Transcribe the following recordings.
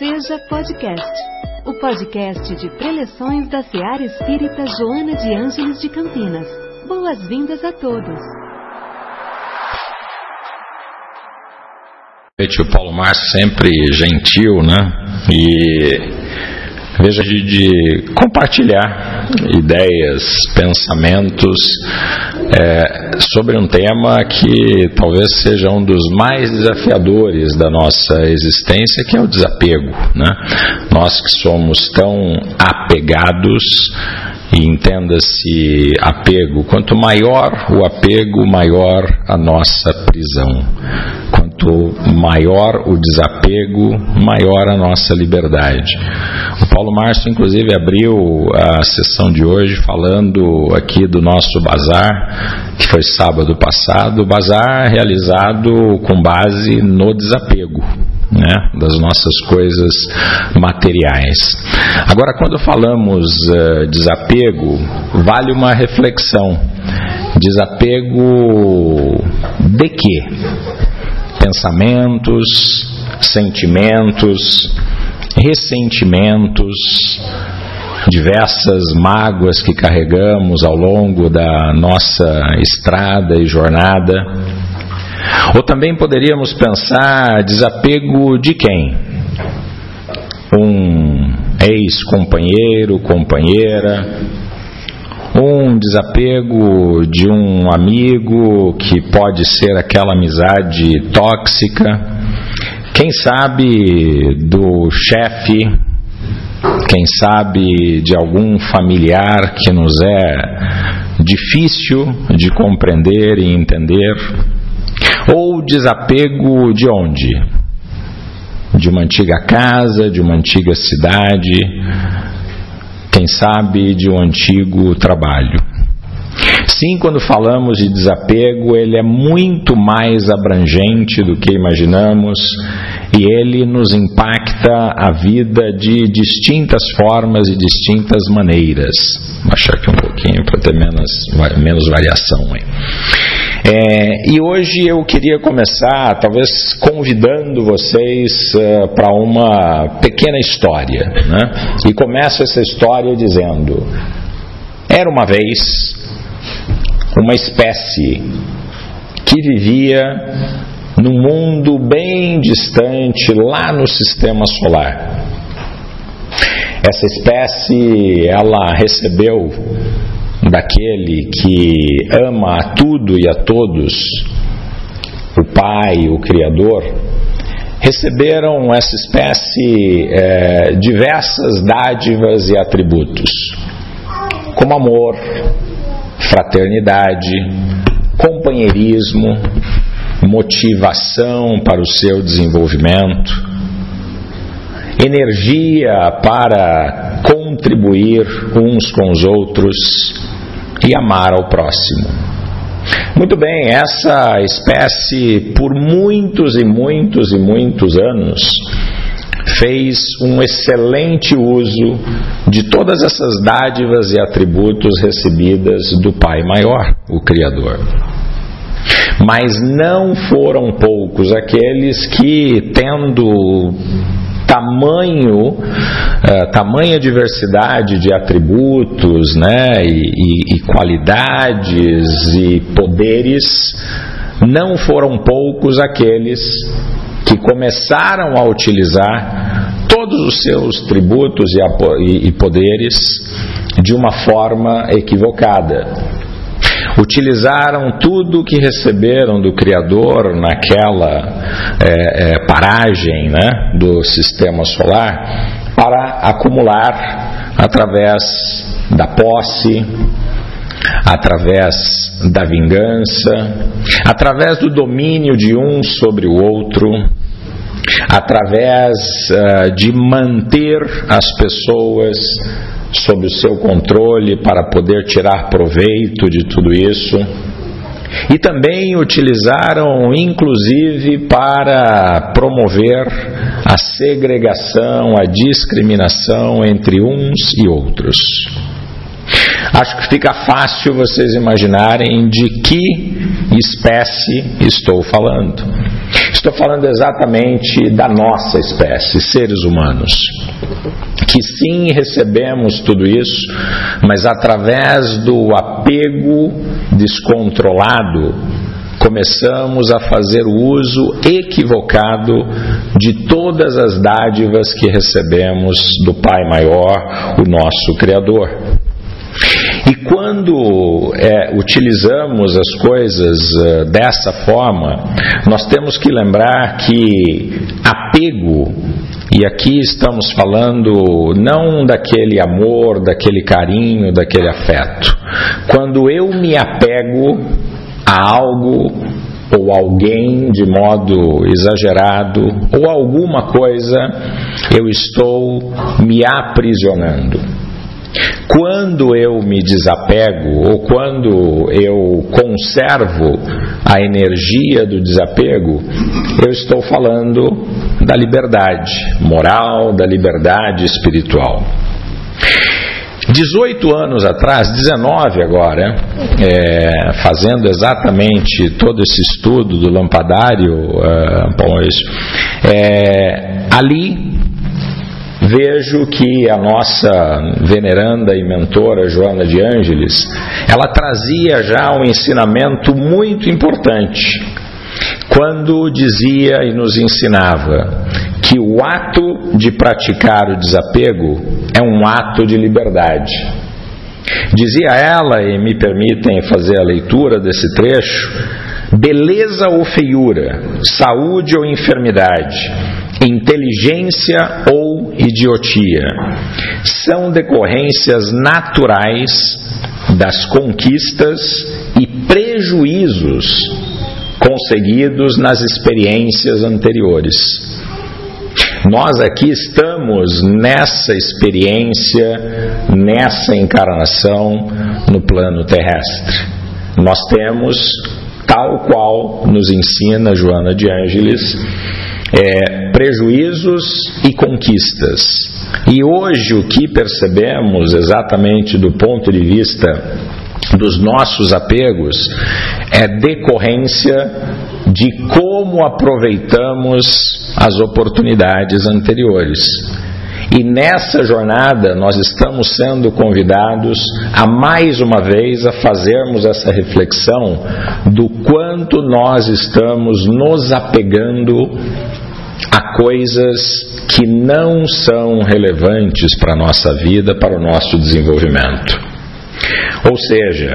Seja Podcast, o podcast de preleções da Seara Espírita Joana de Ângeles de Campinas. Boas-vindas a todos. O Paulo Márcio sempre gentil, né? E veja de, de compartilhar ideias, pensamentos é, sobre um tema que talvez seja um dos mais desafiadores da nossa existência, que é o desapego. Né? Nós que somos tão apegados e entenda-se apego. Quanto maior o apego, maior a nossa prisão. Quanto maior o desapego, maior a nossa liberdade. O Paulo Márcio, inclusive, abriu a sessão de hoje falando aqui do nosso bazar, que foi sábado passado, bazar realizado com base no desapego né, das nossas coisas materiais. Agora, quando falamos uh, desapego, vale uma reflexão. Desapego de quê? Pensamentos, sentimentos, ressentimentos, diversas mágoas que carregamos ao longo da nossa estrada e jornada ou também poderíamos pensar desapego de quem? Um ex-companheiro, companheira, um desapego de um amigo que pode ser aquela amizade tóxica, quem sabe do chefe, quem sabe de algum familiar que nos é difícil de compreender e entender. Ou desapego de onde? De uma antiga casa, de uma antiga cidade, quem sabe de um antigo trabalho. Sim, quando falamos de desapego, ele é muito mais abrangente do que imaginamos e ele nos impacta a vida de distintas formas e distintas maneiras. Vou baixar aqui um pouquinho para ter menos, menos variação aí. É, e hoje eu queria começar, talvez convidando vocês uh, para uma pequena história. Né? E começo essa história dizendo: era uma vez uma espécie que vivia num mundo bem distante, lá no sistema solar. Essa espécie, ela recebeu daquele que ama a tudo e a todos, o Pai, o Criador, receberam essa espécie é, diversas dádivas e atributos, como amor, fraternidade, companheirismo, motivação para o seu desenvolvimento, energia para contribuir uns com os outros e amar ao próximo. Muito bem, essa espécie, por muitos e muitos e muitos anos, fez um excelente uso de todas essas dádivas e atributos recebidas do Pai Maior, o Criador. Mas não foram poucos aqueles que, tendo tamanho, uh, tamanha diversidade de atributos, né, e, e, e qualidades e poderes, não foram poucos aqueles que começaram a utilizar todos os seus tributos e, e poderes de uma forma equivocada utilizaram tudo que receberam do Criador naquela é, é, paragem né, do sistema solar para acumular através da posse, através da vingança, através do domínio de um sobre o outro, através uh, de manter as pessoas sob o seu controle para poder tirar proveito de tudo isso. E também utilizaram, inclusive, para promover a segregação, a discriminação entre uns e outros. Acho que fica fácil vocês imaginarem de que espécie estou falando. Estou falando exatamente da nossa espécie, seres humanos. Que sim, recebemos tudo isso, mas através do apego descontrolado, começamos a fazer o uso equivocado de todas as dádivas que recebemos do Pai Maior, o nosso Criador. E quando é, utilizamos as coisas uh, dessa forma, nós temos que lembrar que apego, e aqui estamos falando não daquele amor, daquele carinho, daquele afeto. Quando eu me apego a algo ou alguém de modo exagerado ou alguma coisa, eu estou me aprisionando. Quando eu me desapego ou quando eu conservo a energia do desapego, eu estou falando da liberdade moral, da liberdade espiritual. 18 anos atrás, 19 agora, é, fazendo exatamente todo esse estudo do lampadário, é, é, ali vejo que a nossa veneranda e mentora Joana de Ângeles, ela trazia já um ensinamento muito importante quando dizia e nos ensinava que o ato de praticar o desapego é um ato de liberdade. Dizia ela, e me permitem fazer a leitura desse trecho: beleza ou feiura, saúde ou enfermidade, inteligência ou idiotia, são decorrências naturais das conquistas e prejuízos conseguidos nas experiências anteriores. Nós aqui estamos nessa experiência, nessa encarnação no plano terrestre. Nós temos, tal qual nos ensina Joana de Ângeles, é, prejuízos e conquistas. E hoje o que percebemos exatamente do ponto de vista dos nossos apegos é decorrência de como aproveitamos as oportunidades anteriores. E nessa jornada nós estamos sendo convidados a mais uma vez a fazermos essa reflexão do quanto nós estamos nos apegando a coisas que não são relevantes para a nossa vida, para o nosso desenvolvimento. Ou seja,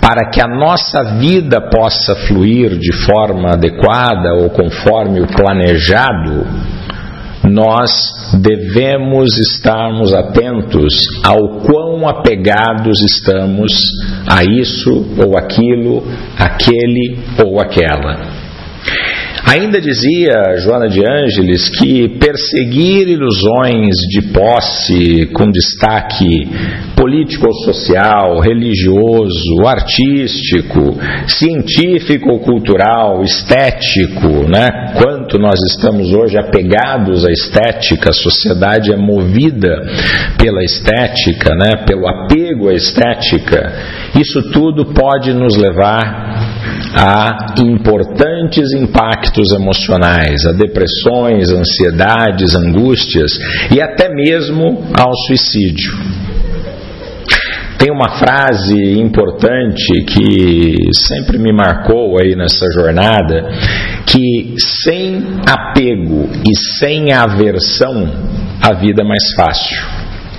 para que a nossa vida possa fluir de forma adequada ou conforme o planejado, nós devemos estarmos atentos ao quão apegados estamos a isso ou aquilo, aquele ou aquela. Ainda dizia Joana de Ângeles que perseguir ilusões de posse com destaque político ou social, religioso, artístico, científico ou cultural, estético, né? Quanto nós estamos hoje apegados à estética, a sociedade é movida pela estética, né? Pelo apego à estética. Isso tudo pode nos levar a importantes impactos emocionais, a depressões, ansiedades, angústias e até mesmo ao suicídio. Tem uma frase importante que sempre me marcou aí nessa jornada, que sem apego e sem aversão, a vida é mais fácil.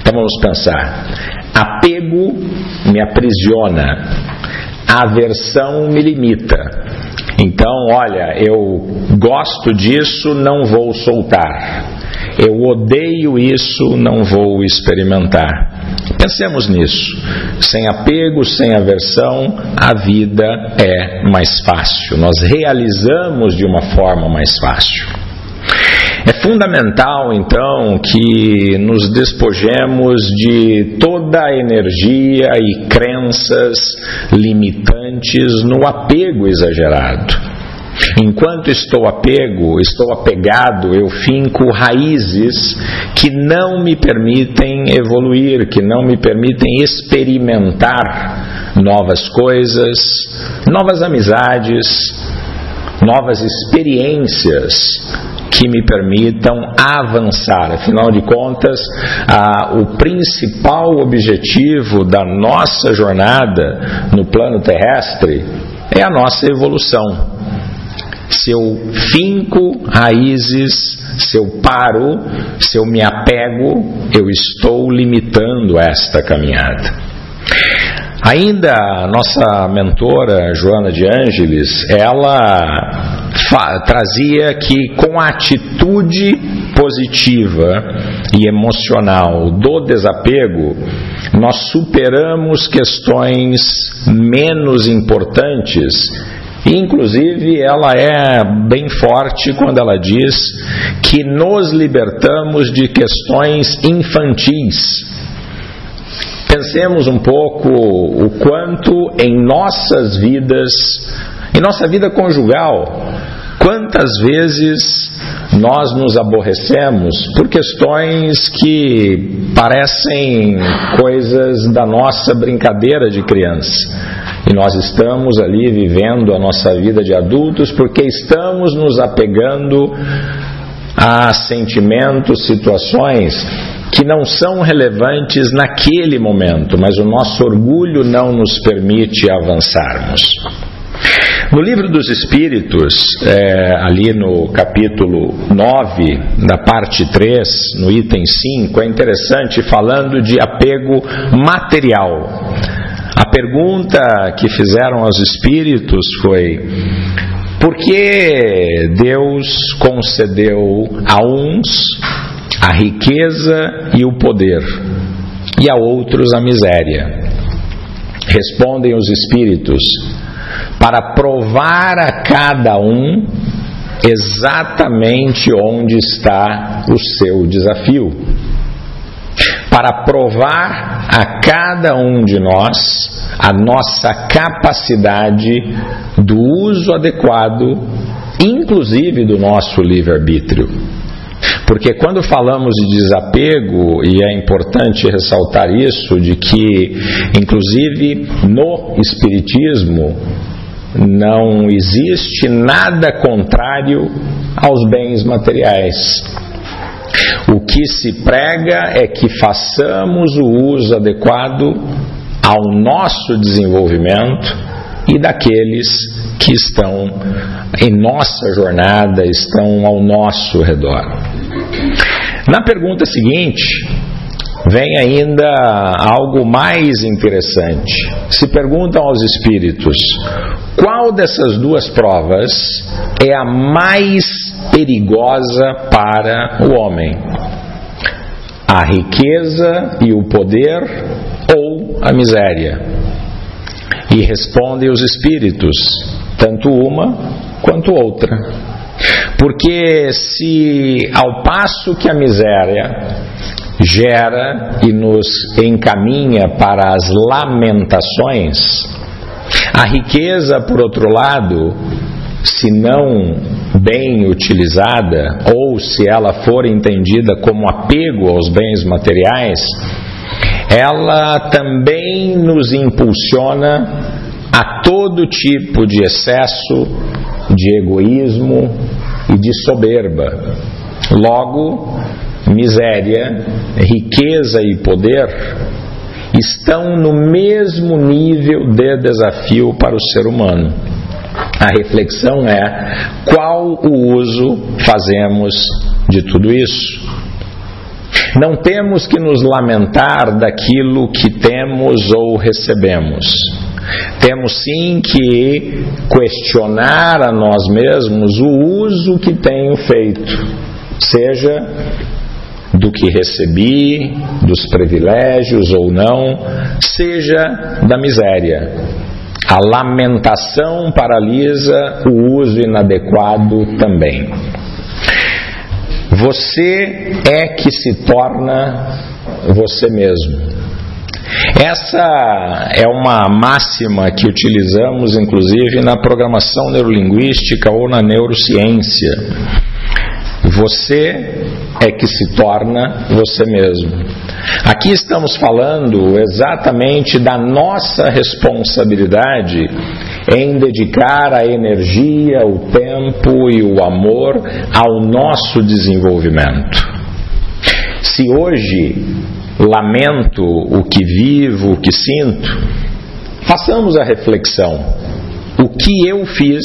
Então vamos pensar. Apego me aprisiona, aversão me limita. Então, olha, eu gosto disso, não vou soltar. Eu odeio isso, não vou experimentar. Pensemos nisso. Sem apego, sem aversão, a vida é mais fácil. Nós realizamos de uma forma mais fácil. É fundamental, então, que nos despojemos de toda a energia e crenças limitantes no apego exagerado. Enquanto estou apego, estou apegado, eu finco raízes que não me permitem evoluir, que não me permitem experimentar novas coisas, novas amizades, novas experiências que me permitam avançar. Afinal de contas, o principal objetivo da nossa jornada no plano terrestre é a nossa evolução. Se eu finco raízes, se eu paro, se eu me apego, eu estou limitando esta caminhada. Ainda a nossa mentora Joana de Ângeles, ela trazia que com a atitude positiva e emocional do desapego, nós superamos questões menos importantes Inclusive, ela é bem forte quando ela diz que nos libertamos de questões infantis. Pensemos um pouco o quanto em nossas vidas, em nossa vida conjugal, quantas vezes nós nos aborrecemos por questões que parecem coisas da nossa brincadeira de criança. E nós estamos ali vivendo a nossa vida de adultos porque estamos nos apegando a sentimentos, situações que não são relevantes naquele momento, mas o nosso orgulho não nos permite avançarmos. No livro dos Espíritos, é, ali no capítulo 9, da parte 3, no item 5, é interessante falando de apego material. A pergunta que fizeram aos espíritos foi: por que Deus concedeu a uns a riqueza e o poder e a outros a miséria? Respondem os espíritos: para provar a cada um exatamente onde está o seu desafio para provar a cada um de nós a nossa capacidade do uso adequado, inclusive do nosso livre-arbítrio. Porque quando falamos de desapego, e é importante ressaltar isso, de que, inclusive no Espiritismo, não existe nada contrário aos bens materiais. O que se prega é que façamos o uso adequado ao nosso desenvolvimento e daqueles que estão em nossa jornada, estão ao nosso redor. Na pergunta seguinte, vem ainda algo mais interessante. Se perguntam aos espíritos: qual dessas duas provas é a mais perigosa para o homem? A riqueza e o poder ou a miséria? E respondem os espíritos: tanto uma quanto outra. Porque se ao passo que a miséria gera e nos encaminha para as lamentações, a riqueza, por outro lado, se não bem utilizada, ou se ela for entendida como apego aos bens materiais, ela também nos impulsiona a todo tipo de excesso de egoísmo e de soberba. Logo, miséria, riqueza e poder estão no mesmo nível de desafio para o ser humano. A reflexão é qual o uso fazemos de tudo isso. Não temos que nos lamentar daquilo que temos ou recebemos. Temos sim que questionar a nós mesmos o uso que tenho feito, seja do que recebi, dos privilégios ou não, seja da miséria. A lamentação paralisa o uso inadequado também. Você é que se torna você mesmo. Essa é uma máxima que utilizamos, inclusive, na programação neurolinguística ou na neurociência. Você é que se torna você mesmo. Aqui estamos falando exatamente da nossa responsabilidade em dedicar a energia, o tempo e o amor ao nosso desenvolvimento. Se hoje lamento o que vivo, o que sinto, façamos a reflexão: o que eu fiz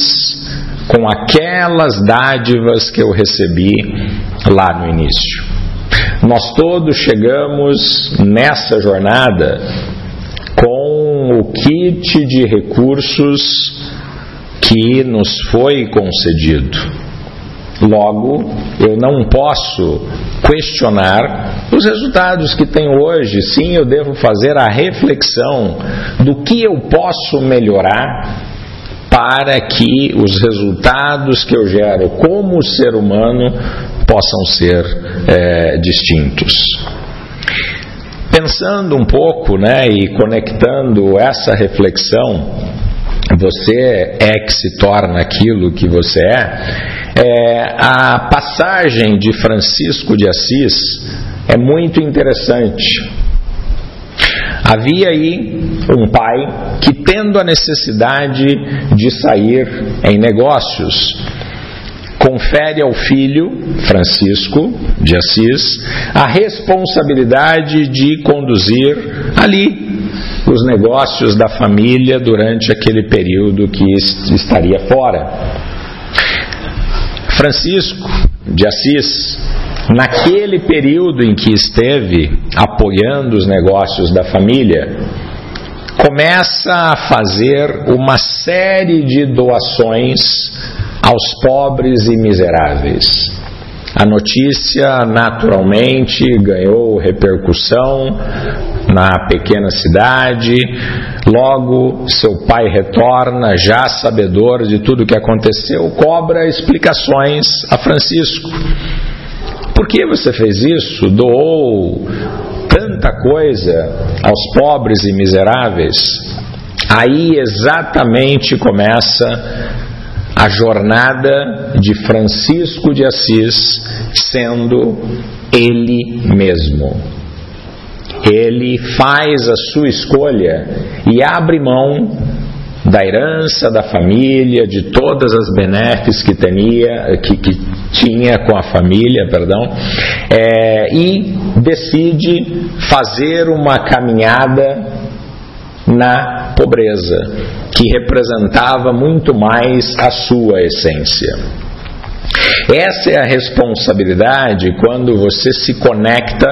com aquelas dádivas que eu recebi lá no início? Nós todos chegamos nessa jornada o kit de recursos que nos foi concedido. Logo, eu não posso questionar os resultados que tenho hoje. Sim, eu devo fazer a reflexão do que eu posso melhorar para que os resultados que eu gero como ser humano possam ser é, distintos. Pensando um pouco né, e conectando essa reflexão, você é que se torna aquilo que você é, é a passagem de Francisco de Assis é muito interessante. Havia aí um pai que, tendo a necessidade de sair em negócios, confere ao filho, Francisco de Assis, a responsabilidade de conduzir ali os negócios da família durante aquele período que estaria fora. Francisco de Assis, naquele período em que esteve apoiando os negócios da família, começa a fazer uma série de doações aos pobres e miseráveis. A notícia naturalmente ganhou repercussão na pequena cidade. Logo, seu pai retorna, já sabedor de tudo o que aconteceu, cobra explicações a Francisco. Por que você fez isso? Doou tanta coisa aos pobres e miseráveis? Aí exatamente começa a jornada de Francisco de Assis sendo ele mesmo. Ele faz a sua escolha e abre mão da herança da família, de todas as benéficas que, tinha, que, que tinha com a família, perdão, é, e decide fazer uma caminhada na pobreza, que representava muito mais a sua essência. Essa é a responsabilidade quando você se conecta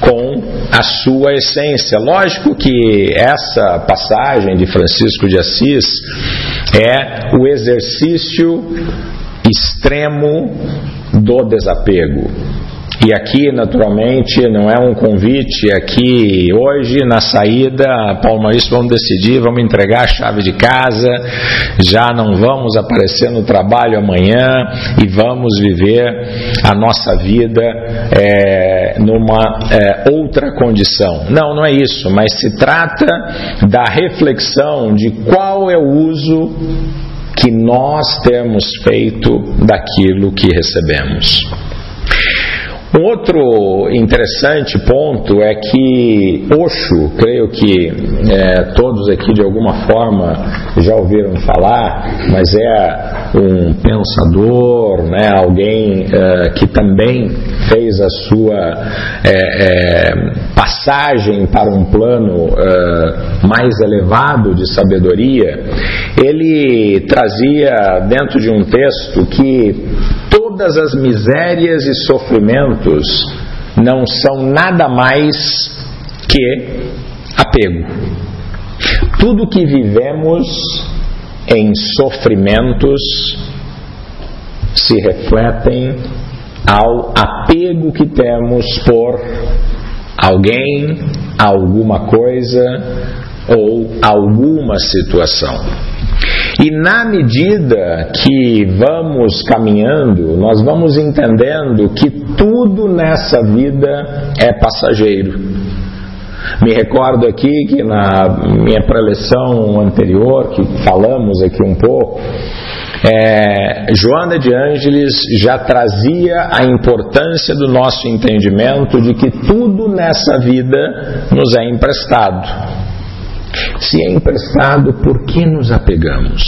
com a sua essência. Lógico que essa passagem de Francisco de Assis é o exercício extremo do desapego. E aqui, naturalmente, não é um convite. Aqui, hoje, na saída, Paulo Maurício, vamos decidir, vamos entregar a chave de casa, já não vamos aparecer no trabalho amanhã e vamos viver a nossa vida é, numa é, outra condição. Não, não é isso, mas se trata da reflexão de qual é o uso que nós temos feito daquilo que recebemos. Um outro interessante ponto é que Osho, creio que é, todos aqui de alguma forma já ouviram falar, mas é um pensador, né, alguém é, que também fez a sua é, é passagem para um plano é, mais elevado de sabedoria. Ele trazia dentro de um texto que todas as misérias e sofrimentos não são nada mais que apego. Tudo que vivemos em sofrimentos se refletem ao apego que temos por alguém, alguma coisa ou alguma situação. E na medida que vamos caminhando, nós vamos entendendo que tudo nessa vida é passageiro. Me recordo aqui que na minha preleção anterior, que falamos aqui um pouco, é, Joana de Ângeles já trazia a importância do nosso entendimento de que tudo nessa vida nos é emprestado. Se é emprestado, por que nos apegamos?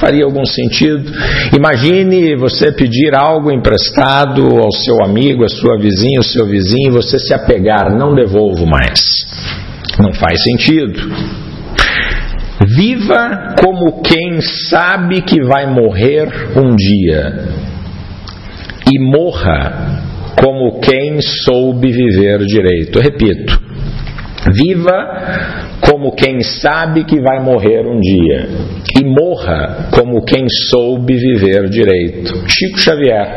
Faria algum sentido? Imagine você pedir algo emprestado ao seu amigo, à sua vizinha, ao seu vizinho, você se apegar, não devolvo mais. Não faz sentido. Viva como quem sabe que vai morrer um dia e morra como quem soube viver direito. Eu repito, viva como quem sabe que vai morrer um dia e morra como quem soube viver direito. Chico Xavier,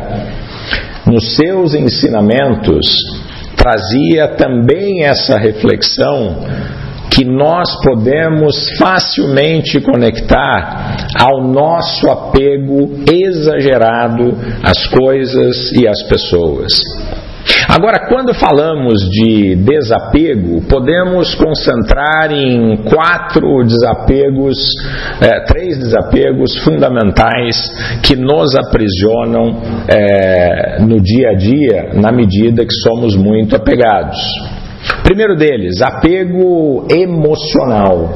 nos seus ensinamentos, trazia também essa reflexão que nós podemos facilmente conectar ao nosso apego exagerado às coisas e às pessoas. Agora, quando falamos de desapego, podemos concentrar em quatro desapegos, é, três desapegos fundamentais que nos aprisionam é, no dia a dia, na medida que somos muito apegados. Primeiro deles, apego emocional.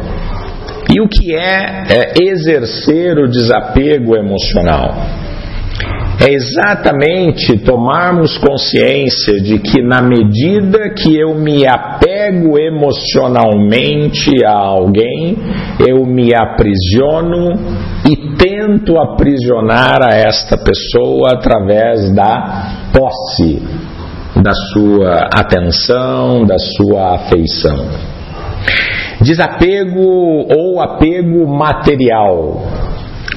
E o que é, é exercer o desapego emocional? É exatamente tomarmos consciência de que, na medida que eu me apego emocionalmente a alguém, eu me aprisiono e tento aprisionar a esta pessoa através da posse da sua atenção, da sua afeição. Desapego ou apego material.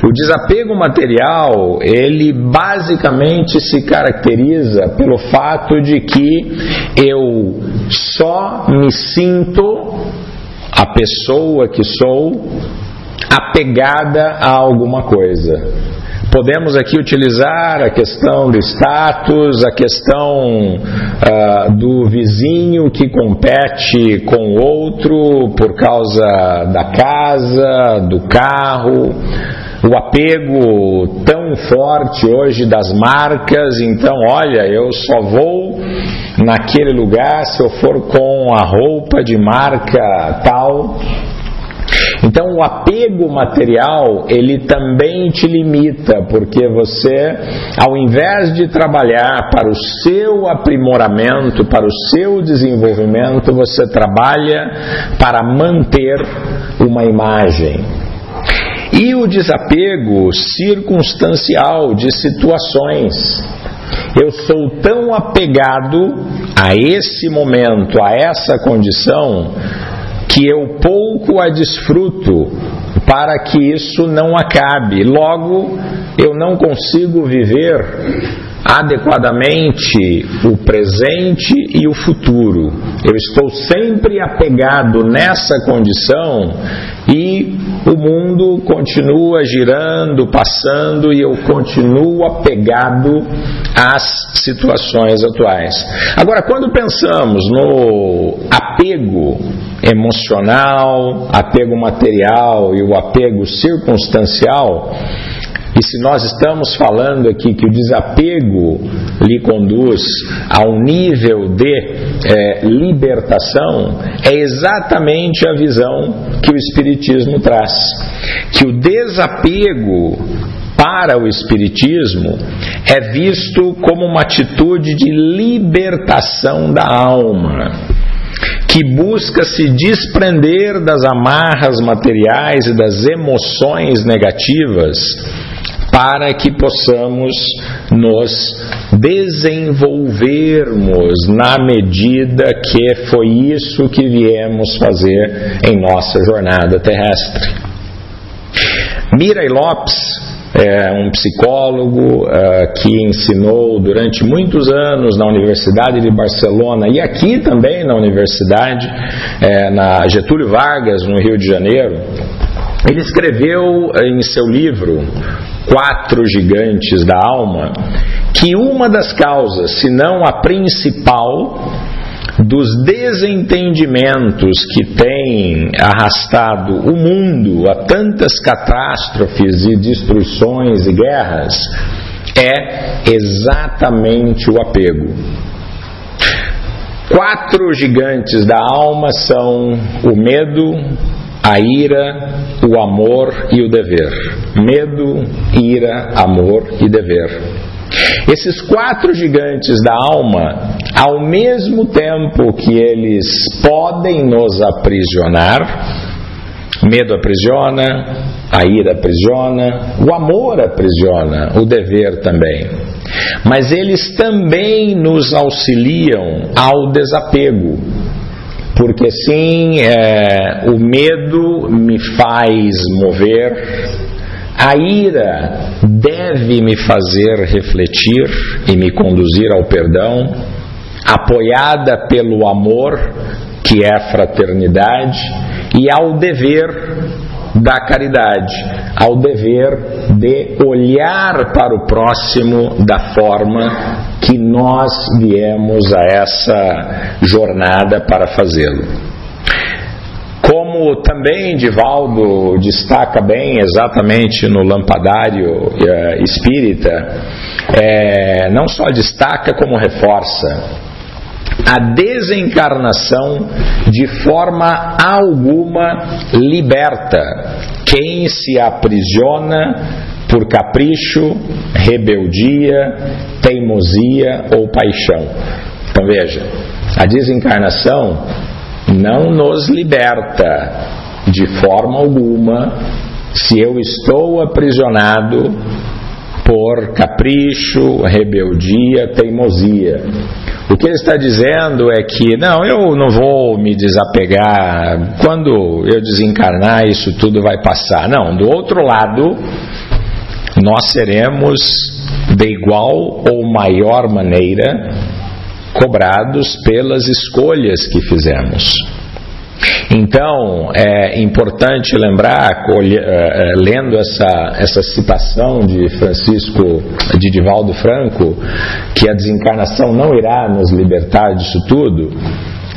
O desapego material, ele basicamente se caracteriza pelo fato de que eu só me sinto a pessoa que sou apegada a alguma coisa. Podemos aqui utilizar a questão do status, a questão uh, do vizinho que compete com outro por causa da casa, do carro, o apego tão forte hoje das marcas, então olha, eu só vou naquele lugar se eu for com a roupa de marca tal. Então o apego material, ele também te limita, porque você, ao invés de trabalhar para o seu aprimoramento, para o seu desenvolvimento, você trabalha para manter uma imagem. E o desapego circunstancial de situações. Eu sou tão apegado a esse momento, a essa condição, que eu pouco a desfruto para que isso não acabe. Logo, eu não consigo viver adequadamente o presente e o futuro. Eu estou sempre apegado nessa condição e o mundo continua girando, passando e eu continuo apegado às situações atuais. Agora, quando pensamos no apego emocional, apego material e o apego circunstancial, e se nós estamos falando aqui que o desapego lhe conduz a um nível de é, libertação, é exatamente a visão que o Espiritismo traz. Que o desapego para o Espiritismo é visto como uma atitude de libertação da alma que busca se desprender das amarras materiais e das emoções negativas para que possamos nos desenvolvermos na medida que foi isso que viemos fazer em nossa jornada terrestre. Mirai Lopes é um psicólogo uh, que ensinou durante muitos anos na Universidade de Barcelona e aqui também na Universidade, é, na Getúlio Vargas, no Rio de Janeiro. Ele escreveu em seu livro quatro gigantes da alma, que uma das causas, se não a principal, dos desentendimentos que tem arrastado o mundo a tantas catástrofes e destruições e guerras é exatamente o apego. Quatro gigantes da alma são o medo, a ira, o amor e o dever. Medo, ira, amor e dever. Esses quatro gigantes da alma, ao mesmo tempo que eles podem nos aprisionar, medo aprisiona, a ira aprisiona, o amor aprisiona, o dever também. Mas eles também nos auxiliam ao desapego. Porque sim, é, o medo me faz mover, a ira deve me fazer refletir e me conduzir ao perdão, apoiada pelo amor, que é fraternidade, e ao dever da caridade, ao dever de olhar para o próximo da forma que nós viemos a essa jornada para fazê-lo. Como também Divaldo destaca bem exatamente no Lampadário eh, Espírita, é, não só destaca como reforça a desencarnação de forma alguma liberta quem se aprisiona por capricho, rebeldia, teimosia ou paixão. Então veja, a desencarnação não nos liberta de forma alguma se eu estou aprisionado por capricho, rebeldia, teimosia. O que ele está dizendo é que, não, eu não vou me desapegar, quando eu desencarnar, isso tudo vai passar. Não, do outro lado, nós seremos de igual ou maior maneira cobrados pelas escolhas que fizemos. Então, é importante lembrar, é, é, lendo essa, essa citação de Francisco, de Divaldo Franco, que a desencarnação não irá nos libertar disso tudo,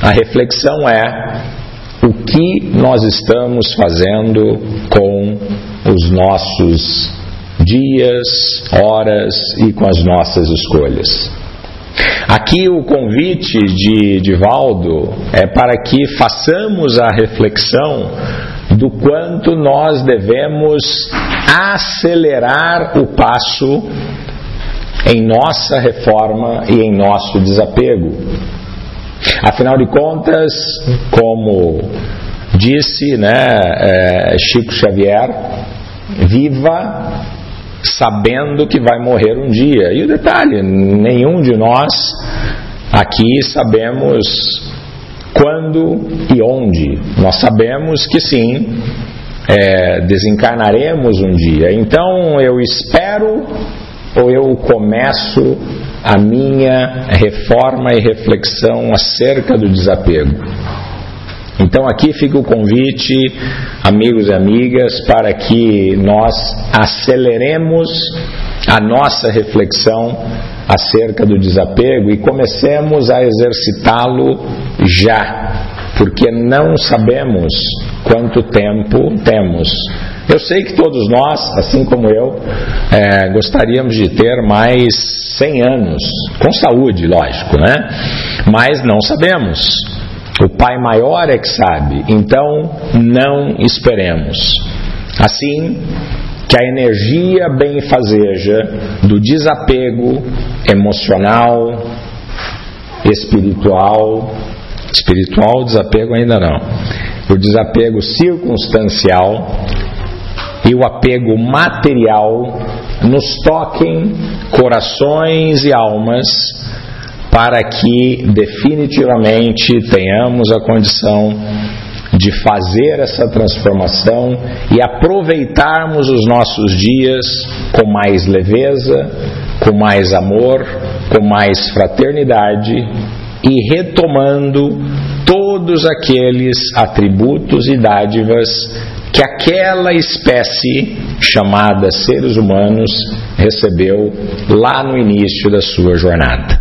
a reflexão é o que nós estamos fazendo com os nossos dias, horas e com as nossas escolhas. Aqui o convite de Divaldo é para que façamos a reflexão do quanto nós devemos acelerar o passo em nossa reforma e em nosso desapego. Afinal de contas, como disse né, é, Chico Xavier, viva sabendo que vai morrer um dia. E o detalhe: nenhum de nós aqui sabemos quando e onde. Nós sabemos que sim, é, desencarnaremos um dia. Então eu espero ou eu começo a minha reforma e reflexão acerca do desapego. Então aqui fica o convite, amigos e amigas, para que nós aceleremos a nossa reflexão acerca do desapego e comecemos a exercitá-lo já, porque não sabemos quanto tempo temos. Eu sei que todos nós, assim como eu, é, gostaríamos de ter mais 100 anos, com saúde, lógico, né? Mas não sabemos. O Pai maior é que sabe, então não esperemos. Assim, que a energia benfazeja do desapego emocional, espiritual, espiritual, desapego ainda não, o desapego circunstancial e o apego material nos toquem corações e almas para que definitivamente tenhamos a condição de fazer essa transformação e aproveitarmos os nossos dias com mais leveza, com mais amor, com mais fraternidade e retomando todos aqueles atributos e dádivas que aquela espécie chamada seres humanos recebeu lá no início da sua jornada.